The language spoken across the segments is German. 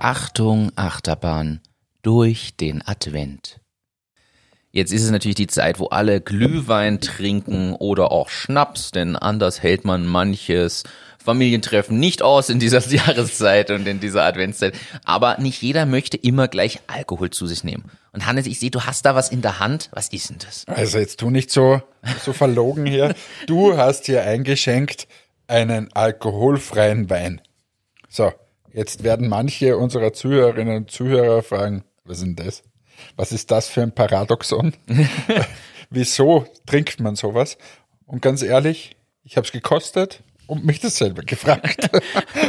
Achtung, Achterbahn durch den Advent. Jetzt ist es natürlich die Zeit, wo alle Glühwein trinken oder auch Schnaps, denn anders hält man manches Familientreffen nicht aus in dieser Jahreszeit und in dieser Adventszeit. Aber nicht jeder möchte immer gleich Alkohol zu sich nehmen. Und Hannes, ich sehe, du hast da was in der Hand. Was ist denn das? Also jetzt tu nicht so, so verlogen hier. Du hast hier eingeschenkt einen alkoholfreien Wein. So, jetzt werden manche unserer Zuhörerinnen und Zuhörer fragen, was ist denn das? Was ist das für ein Paradoxon? Wieso trinkt man sowas? Und ganz ehrlich, ich habe es gekostet und mich dasselbe gefragt.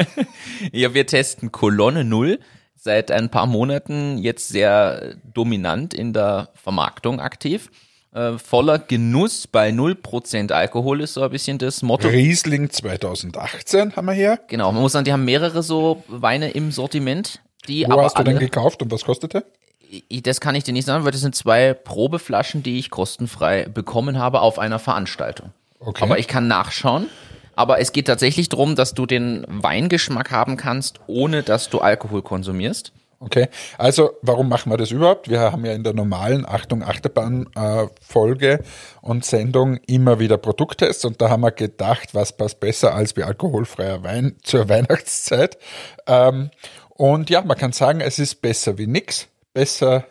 ja, wir testen Kolonne Null seit ein paar Monaten jetzt sehr dominant in der Vermarktung aktiv. Äh, voller Genuss bei 0% Alkohol ist so ein bisschen das Motto. Riesling 2018 haben wir hier. Genau, man muss sagen, die haben mehrere so Weine im Sortiment. Die Wo aber hast du alle, denn gekauft und was kostete? Das kann ich dir nicht sagen, weil das sind zwei Probeflaschen, die ich kostenfrei bekommen habe auf einer Veranstaltung. Okay. Aber ich kann nachschauen. Aber es geht tatsächlich darum, dass du den Weingeschmack haben kannst, ohne dass du Alkohol konsumierst. Okay, also warum machen wir das überhaupt? Wir haben ja in der normalen Achtung Achterbahn äh, und Sendung immer wieder Produkttests und da haben wir gedacht, was passt besser als wie alkoholfreier Wein zur Weihnachtszeit. Ähm, und ja, man kann sagen, es ist besser wie nix. Besser,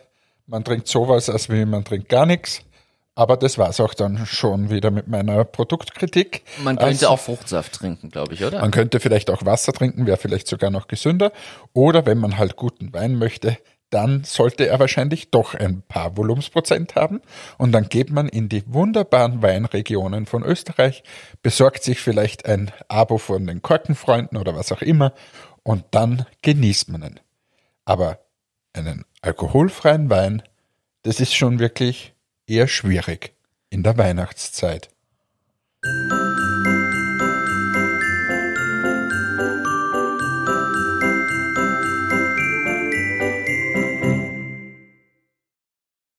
man trinkt sowas, als wie man trinkt gar nichts. Aber das war's auch dann schon wieder mit meiner Produktkritik. Man könnte Also- auch Fruchtsaft trinken, glaube ich, oder? man könnte vielleicht auch Wasser trinken, wäre vielleicht sogar noch gesünder. Oder wenn man halt guten Wein möchte, dann sollte er wahrscheinlich doch ein paar Volumensprozent haben. Und dann geht man in die wunderbaren Weinregionen von Österreich, besorgt sich vielleicht ein Abo von den Korkenfreunden oder was auch immer. Und dann genießt man ihn. Aber einen alkoholfreien Wein, das ist schon wirklich eher schwierig in der Weihnachtszeit.